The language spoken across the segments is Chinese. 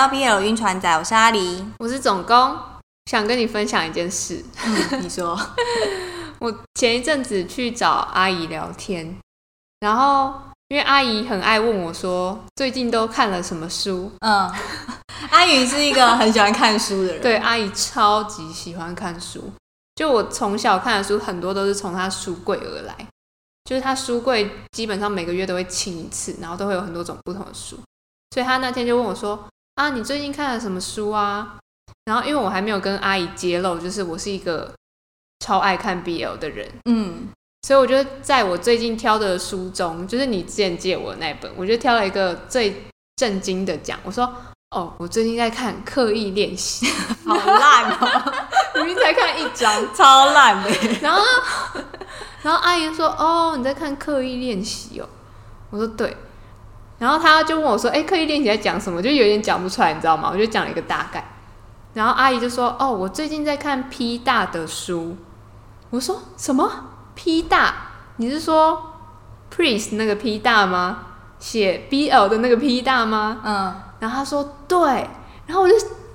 到 BL 晕船仔，我是阿狸。我是总工，想跟你分享一件事。嗯，你说，我前一阵子去找阿姨聊天，然后因为阿姨很爱问我说最近都看了什么书。嗯，阿姨是一个很喜欢看书的人。对，阿姨超级喜欢看书。就我从小看的书，很多都是从她书柜而来。就是她书柜基本上每个月都会清一次，然后都会有很多种不同的书。所以她那天就问我说：“啊，你最近看了什么书啊？”然后因为我还没有跟阿姨揭露，就是我是一个超爱看 BL 的人，嗯，所以我觉得在我最近挑的书中，就是你之前借我的那本，我就挑了一个最震惊的讲。我说：“哦，我最近在看《刻意练习》，好烂哦，明明才看一章。”超烂的。然后，然后阿姨说：“哦，你在看刻意练习哦。”我说：“对。”然后他就问我说：“哎，刻意练习在讲什么？”就有点讲不出来，你知道吗？我就讲了一个大概。然后阿姨就说：“哦，我最近在看 P 大的书。”我说：“什么 P 大？你是说 Priest 那个 P 大吗？写 BL 的那个 P 大吗？”嗯，然后他说：“对。”然后我就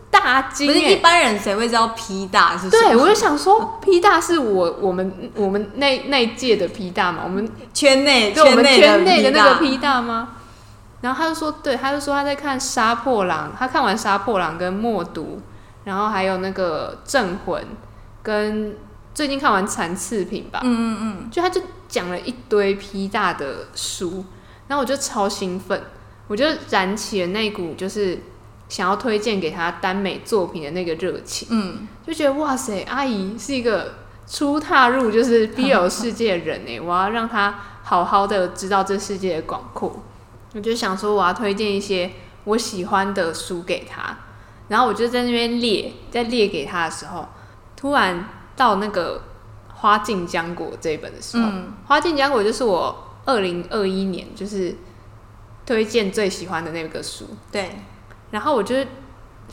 大惊，不是一般人谁会知道 P 大是什么？对，我就想说，P 大是我我们我们那那一届的 P 大嘛，我们圈内对我们圈内的那个 P 大吗？然后他就说，对，他就说他在看《杀破狼》，他看完《杀破狼》跟《默读》，然后还有那个《镇魂》，跟最近看完《残次品》吧，嗯嗯嗯，就他就讲了一堆批大的书，然后我就超兴奋，我就燃起了那股就是想要推荐给他耽美作品的那个热情，嗯，就觉得哇塞，阿姨是一个初踏入就是 BL 世界的人哎，我要让他好好的知道这世界的广阔。我就想说，我要推荐一些我喜欢的书给他，然后我就在那边列，在列给他的时候，突然到那个《花镜浆果》这一本的时候，嗯花镜浆果》就是我二零二一年就是推荐最喜欢的那个书，对，然后我就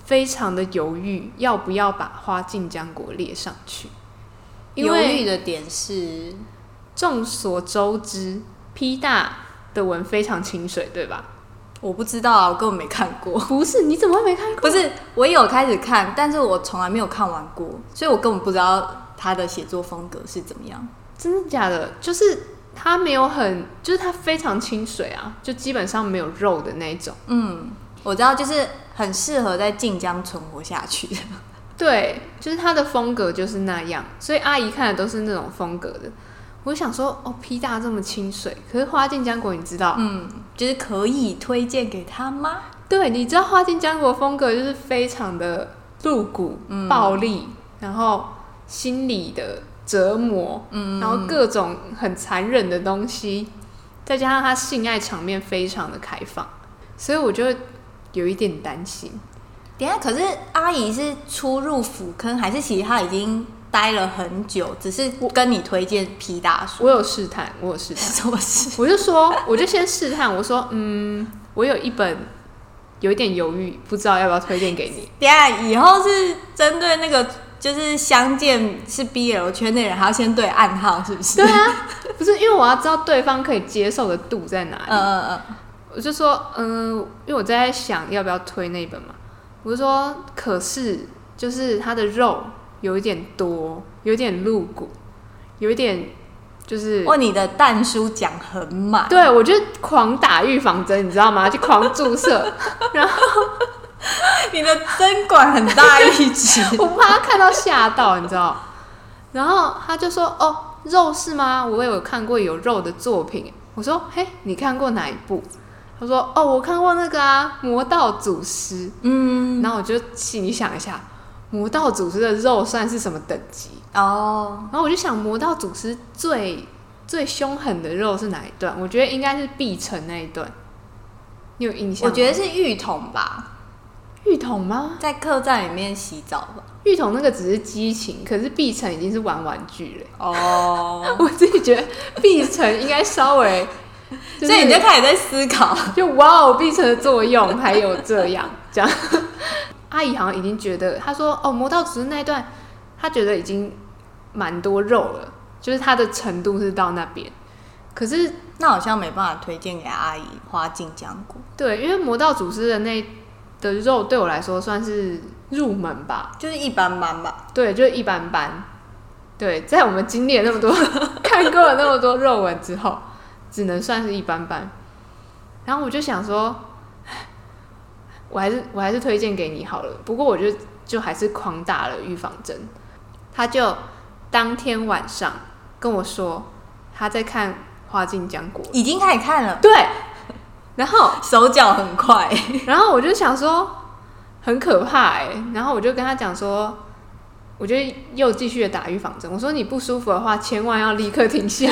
非常的犹豫，要不要把《花镜浆果》列上去，因犹豫的点是，众所周知，P 大的文非常清水，对吧？我不知道啊，我根本没看过。不是，你怎么会没看过？不是，我有开始看，但是我从来没有看完过，所以我根本不知道他的写作风格是怎么样。真的假的？就是他没有很，就是他非常清水啊，就基本上没有肉的那种。嗯，我知道，就是很适合在晋江存活下去的。对，就是他的风格就是那样，所以阿姨看的都是那种风格的。我想说，哦，P 大这么清水，可是花镜浆果，你知道？嗯，就是可以推荐给他吗？对，你知道花镜浆果风格就是非常的露骨、暴力，然后心理的折磨，嗯然后各种很残忍的东西，再加上他性爱场面非常的开放，所以我就有一点担心。等下，可是阿姨是初入腐坑，还是其实她已经待了很久，只是跟你推荐皮大叔？我有试探，我有试探，什么事？我就说，我就先试探，我说，嗯，我有一本有一点犹豫，不知道要不要推荐给你。等一下以后是针对那个，就是相见是 BL 圈内人，还要先对暗号，是不是？对啊，不是因为我要知道对方可以接受的度在哪里。嗯嗯嗯，我就说，嗯，因为我在想要不要推那本嘛。我就说，可是就是他的肉有一点多，有点露骨，有一点就是，哦，你的蛋书讲很满，对我就狂打预防针，你知道吗？就狂注射，然后 你的针管很大一只。我怕他看到吓到，你知道。然后他就说：“哦，肉是吗？我有看过有肉的作品。”我说：“嘿，你看过哪一部？”他说：“哦，我看过那个啊，《魔道祖师》。”嗯，然后我就心里想一下，魔道祖师的肉算是什么等级？哦，然后我就想，魔道祖师最最凶狠的肉是哪一段？我觉得应该是碧城那一段。你有印象吗？我觉得是浴桶吧，浴桶吗？在客栈里面洗澡吧。浴桶那个只是激情，可是碧城已经是玩玩具了。哦，我自己觉得碧城应该稍微，就所以你就开始在思考，就哇哦，碧城的作用还有这样这样。阿姨好像已经觉得，她说哦，魔道祖师那一段，她觉得已经蛮多肉了，就是她的程度是到那边。可是那好像没办法推荐给阿姨花镜浆果。对，因为魔道祖师的那的肉对我来说算是入门吧，就是一般般吧。对，就一般般。对，在我们经历了那么多、看过了那么多肉文之后，只能算是一般般。然后我就想说，我还是我还是推荐给你好了。不过我就就还是狂打了预防针。他就当天晚上跟我说他在看《花镜江国》，已经开始看了，对。然后 手脚很快，然后我就想说很可怕哎、然后我就跟他讲说，我就又继续的打预防针。我说你不舒服的话，千万要立刻停下，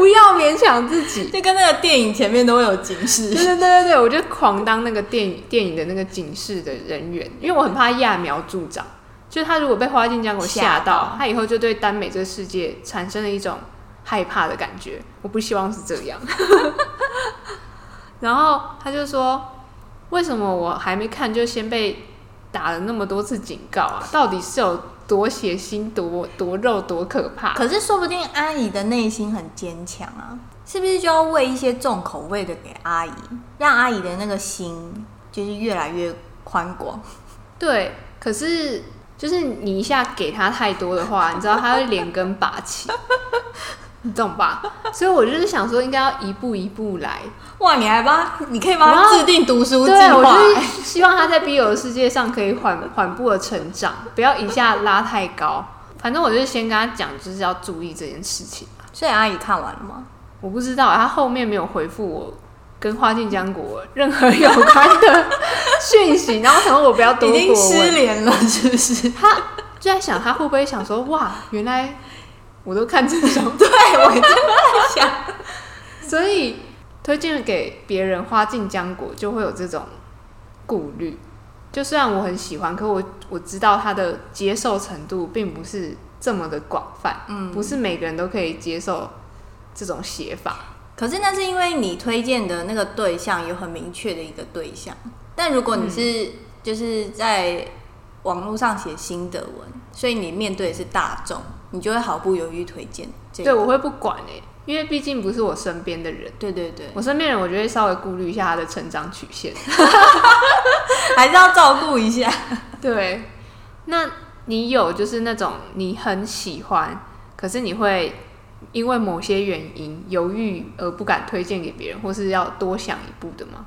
不要勉强自己。就跟那个电影前面都会有警示对。对对对对，我就狂当那个电影电影的那个警示的人员，因为我很怕揠苗助长。就是他如果被花镜江给我吓到，他以后就对耽美这个世界产生了一种害怕的感觉。我不希望是这样。然后他就说：“为什么我还没看就先被打了那么多次警告啊？到底是有多血腥、多多肉、多可怕？”可是说不定阿姨的内心很坚强啊，是不是就要喂一些重口味的给阿姨，让阿姨的那个心就是越来越宽广？对，可是就是你一下给她太多的话，你知道她会连根拔起，你懂吧？所以我就是想说，应该要一步一步来。哇，你还帮你可以帮然后他制定读书计对，我划、就希望他在 BL 的世界上可以缓缓步的成长，不要一下拉太高。反正我就是先跟他讲，就是要注意这件事情。所以阿姨看完了吗？我不知道他后面没有回复我跟花镜江国任何有关的 讯息，然后我想说我不要多已经过失联了，是不是？他就在想他会不会想说哇，原来我都看这种，对，我也在想。所以推荐给别人花尽浆果就会有这种顾虑。就虽然我很喜欢，可我我知道他的接受程度并不是这么的广泛，嗯不是每个人都可以接受这种写法。可是那是因为你推荐的那个对象有很明确的一个对象，但如果你是就是在网络上写新的文，所以你面对的是大众，你就会毫不犹豫推荐这个。对我会不管哎、因为毕竟不是我身边的人，对对对，我身边人我就会稍微顾虑一下他的成长曲线。还是要照顾一下。对，那你有就是那种你很喜欢，可是你会因为某些原因犹豫而不敢推荐给别人，或是要多想一步的吗？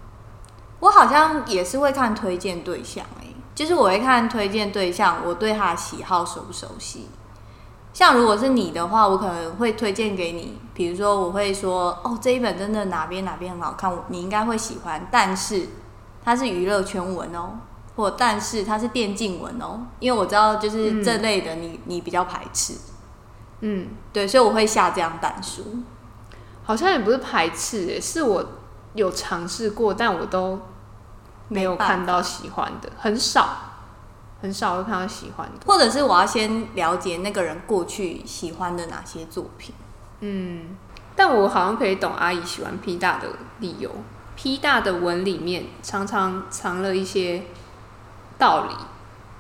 我好像也是会看推荐对象、欸，就是我会看推荐对象，我对他的喜好熟不熟悉。像如果是你的话，我可能会推荐给你，比如说我会说，哦，这一本真的哪边哪边很好看，你应该会喜欢，但是它是娱乐圈文哦，或但是它是电竞文哦，因为我知道就是这类的你、你比较排斥，嗯，对，所以我会下这样板书。好像也不是排斥、欸，是我有尝试过，但我都没有看到喜欢的，很少，很少会看到喜欢的。或者是我要先了解那个人过去喜欢的哪些作品。嗯，但我好像可以懂阿姨喜欢 P 大的理由。P 大的文里面常常藏了一些道理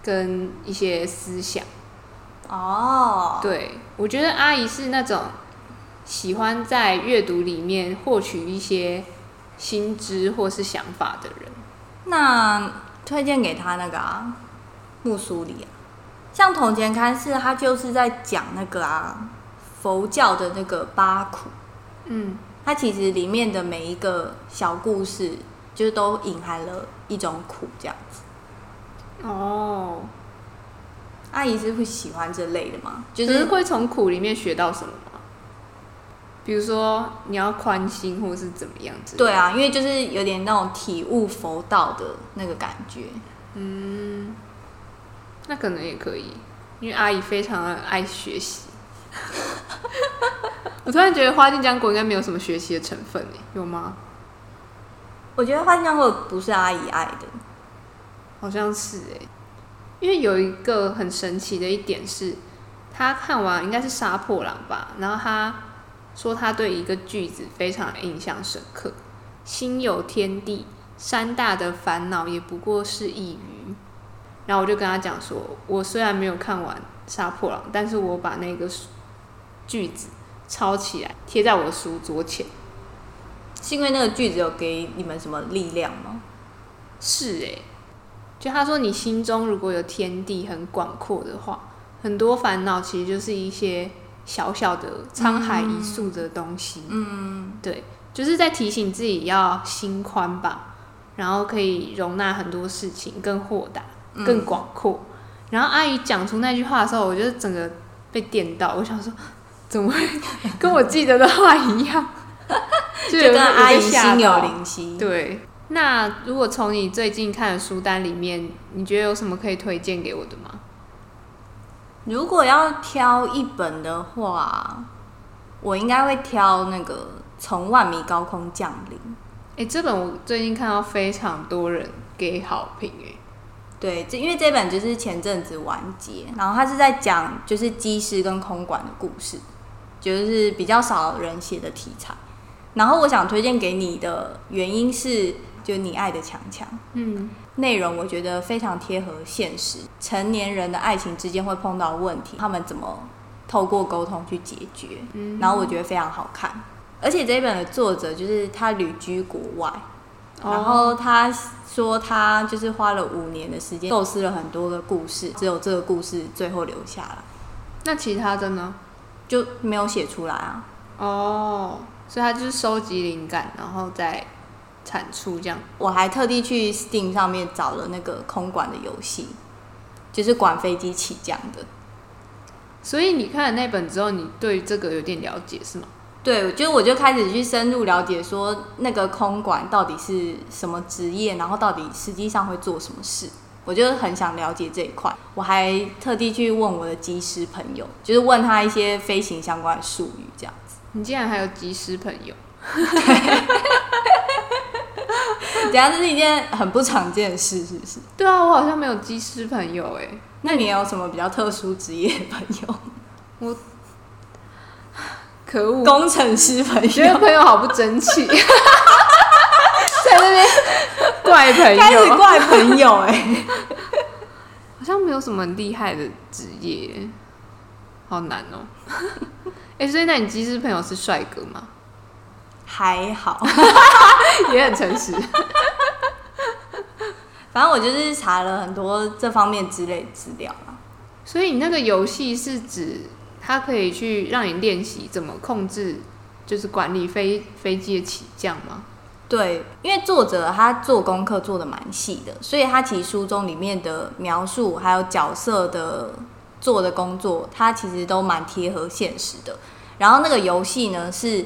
跟一些思想。哦，对我觉得阿姨是那种喜欢在阅读里面获取一些新知或是想法的人。那推荐给他那个啊，木苏里啊，像统前开示，他就是在讲那个啊佛教的那个八苦，嗯，它其实里面的每一个小故事，就是都隐含了一种苦这样子。哦，阿姨是会喜欢这类的吗？就就是是会从苦里面学到什么吗？比如说你要宽心，或是怎么样子？对，啊，因为就是有点那种体悟佛道的那个感觉。那可能也可以，因为阿姨非常的爱学习。我突然觉得花间浆果应该没有什么学习的成分诶，有吗？我觉得花江果不是阿姨爱的，好像是诶，因为有一个很神奇的一点是，他看完应该是杀破狼吧，然后他说他对一个句子非常印象深刻：“心有天地，山大的烦恼也不过是一鱼。”然后我就跟他讲说，我虽然没有看完杀破狼，但是我把那个句子抄起来贴在我的书桌前。是因为那个句子有给你们什么力量吗？是诶，就他说，你心中如果有天地很广阔的话，很多烦恼其实就是一些小小的沧海一粟的东西。嗯，对，就是在提醒自己要心宽吧，然后可以容纳很多事情，更豁达、更广阔。然后阿姨讲出那句话的时候，我就整个被电到，我想说，怎么会 跟我记得的话一样？就有跟阿姨心有灵犀。对，那如果从你最近看的书单里面，你觉得有什么可以推荐给我的吗？如果要挑一本的话，我应该会挑那个《从万米高空降临》。哎、这本我最近看到非常多人给好评、哎，对，这因为这本就是前阵子完结，然后他是在讲就是机师跟空管的故事，就是比较少人写的题材。然后我想推荐给你的原因是，就你爱的强强，嗯，内容我觉得非常贴合现实，成年人的爱情之间会碰到问题，他们怎么透过沟通去解决，嗯然后我觉得非常好看。而且这一本的作者就是他旅居国外，然哦后他说他就是花了五年的时间构思了很多个故事，只有这个故事最后留下了，那其他的呢？就没有写出来啊。哦，所以他就是收集灵感，然后再产出这样。我还特地去 Steam 上面找了那个空管的游戏，就是管飞机起降的。所以你看了那本之后，你对这个有点了解是吗？对，就我就开始去深入了解，说那个空管到底是什么职业，然后到底实际上会做什么事，我就很想了解这一块。我还特地去问我的机师朋友，就是问他一些飞行相关的术语，这样子。你竟然还有机师朋友？等一下这是一件很不常见的事，是不是？对啊，我好像没有机师朋友哎、那你有什么比较特殊职业的朋友？可恶！工程师朋友，觉得朋友好不争气，在那边怪朋开始友，怪朋友哎、好像没有什么很厉害的职业，好难哦、哎、所以那你机师朋友是帅哥吗？还好，也很诚实。反正我就是查了很多这方面之类的资料啦。所以你那个游戏是指它可以去让你练习怎么控制，就是管理飞飞机的起降吗？对，因为作者他做功课做的蛮细的，所以他其实书中里面的描述还有角色的做的工作，他其实都蛮贴合现实的。然后那个游戏呢，是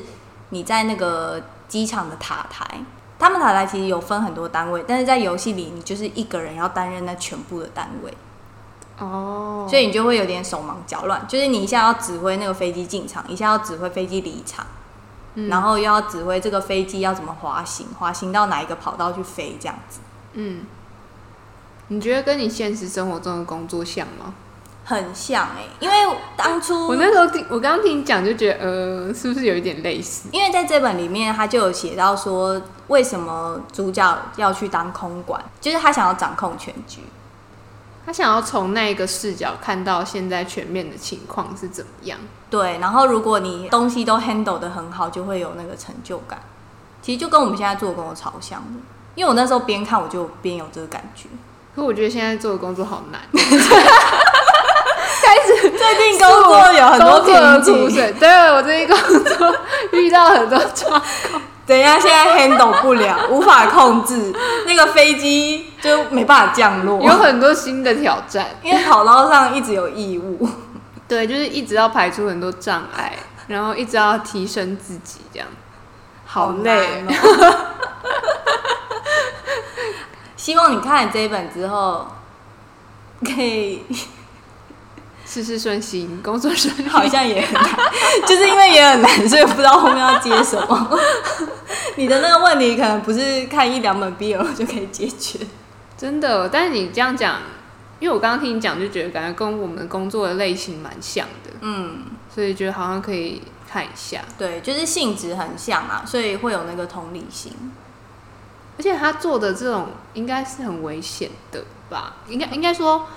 你在那个机场的塔台，他们塔台其实有分很多单位，但是在游戏里你就是一个人要担任那全部的单位，哦所以你就会有点手忙脚乱，就是你一下要指挥那个飞机进场，一下要指挥飞机离场。嗯然后又要指挥这个飞机要怎么滑行，滑行到哪一个跑道去飞，这样子嗯，你觉得跟你现实生活中的工作像吗？很像哎、因为当初我那时候听，我刚刚听你讲就觉得，呃，是不是有一点类似？因为在这本里面，他就有写到说，为什么主角要去当空管，就是他想要掌控全局。他想要从那个视角看到现在全面的情况是怎么样。对，然后如果你东西都 handle 的很好，就会有那个成就感。其实就跟我们现在做的工作超像的，因为我那时候边看我就边有这个感觉。可我觉得现在做的工作好难，开始 最近工作有很多瓶颈。对我最近工作 遇到很多状况，等一下现在 handle 不了，无法控制，那个飞机就没办法降落，有很多新的挑战。因为跑道上一直有异物。对，就是一直要排除很多障碍，然后一直要提升自己，这样好累。难 哦希望你看了这一本之后，可以 事事顺心，工作顺利。好像也很难，就是因为也很难，所以不知道后面要接什么。你的那个问题可能不是看一两本 BL 就可以解决。真的，但是你这样讲，因为我刚刚听你讲，就觉得感觉跟我们工作的类型蛮像的，嗯，所以觉得好像可以看一下。对，就是性质很像啊，所以会有那个同理心。而且他做的这种应该是很危险的吧？应该应该说，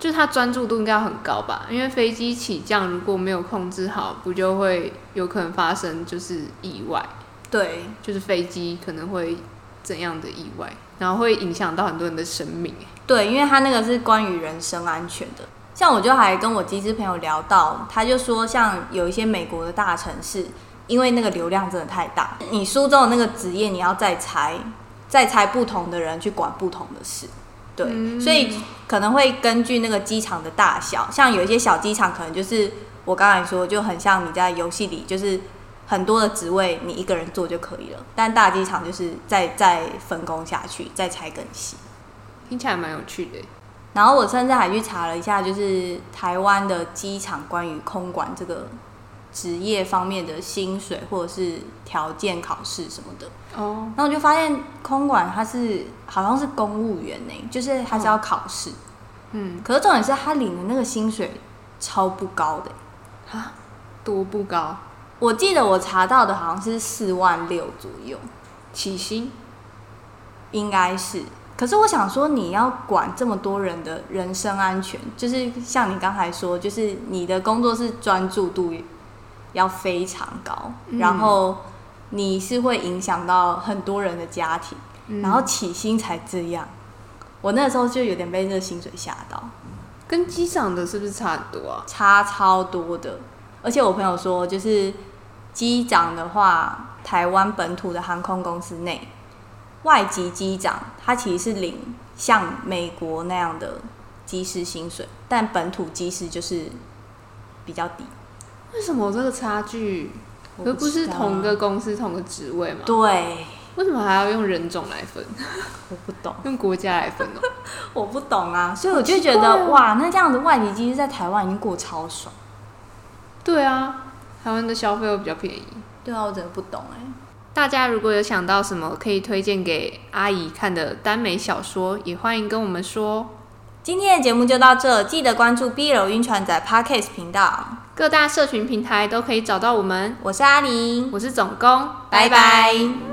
就是他专注度应该要很高吧？因为飞机起降如果没有控制好，不就会有可能发生就是意外，对，就是飞机可能会怎样的意外？然后会影响到很多人的生命。哎，对，因为他那个是关于人身安全的。像我就还跟我机师朋友聊到，他就说，像有一些美国的大城市，因为那个流量真的太大，你书中的那个职业，你要再裁，再裁不同的人去管不同的事。对，所以可能会根据那个机场的大小，像有一些小机场，可能就是我刚才说，就很像你在游戏里，就是很多的职位你一个人做就可以了。但大机场就是再再分工下去，再拆更细，听起来蛮有趣的。然后我甚至还去查了一下，就是台湾的机场关于空管这个职业方面的薪水或者是条件考试什么的。哦，然后我就发现空管它是好像是公务员呢，就是他是要考试。嗯，可是重点是他领的那个薪水超不高的。啊？多不高？我记得我查到的好像是四万六左右起薪，应该是。可是我想说，你要管这么多人的人身安全，就是像你刚才说，就是你的工作是专注度要非常高，然后你是会影响到很多人的家庭，然后起薪才这样。我那时候就有点被这个薪水吓到。跟机长的是不是差很多啊？差超多的，而且我朋友说，就是机长的话，台湾本土的航空公司内。外籍机长他其实是领像美国那样的机师薪水，但本土机师就是比较低。为什么这个差距？而不是同个公司同个职位吗？对。为什么还要用人种来分？我不懂。用国家来分哦？我不懂啊，所以我就觉得哇，那这样子外籍机师在台湾已经过超爽。对啊，台湾的消费又比较便宜。对啊，我真的不懂哎。大家如果有想到什么可以推荐给阿姨看的耽美小说，也欢迎跟我们说。今天的节目就到这，记得关注 B 楼晕船仔 Podcast 频道，各大社群平台都可以找到我们。我是阿玲，我是总工，拜拜。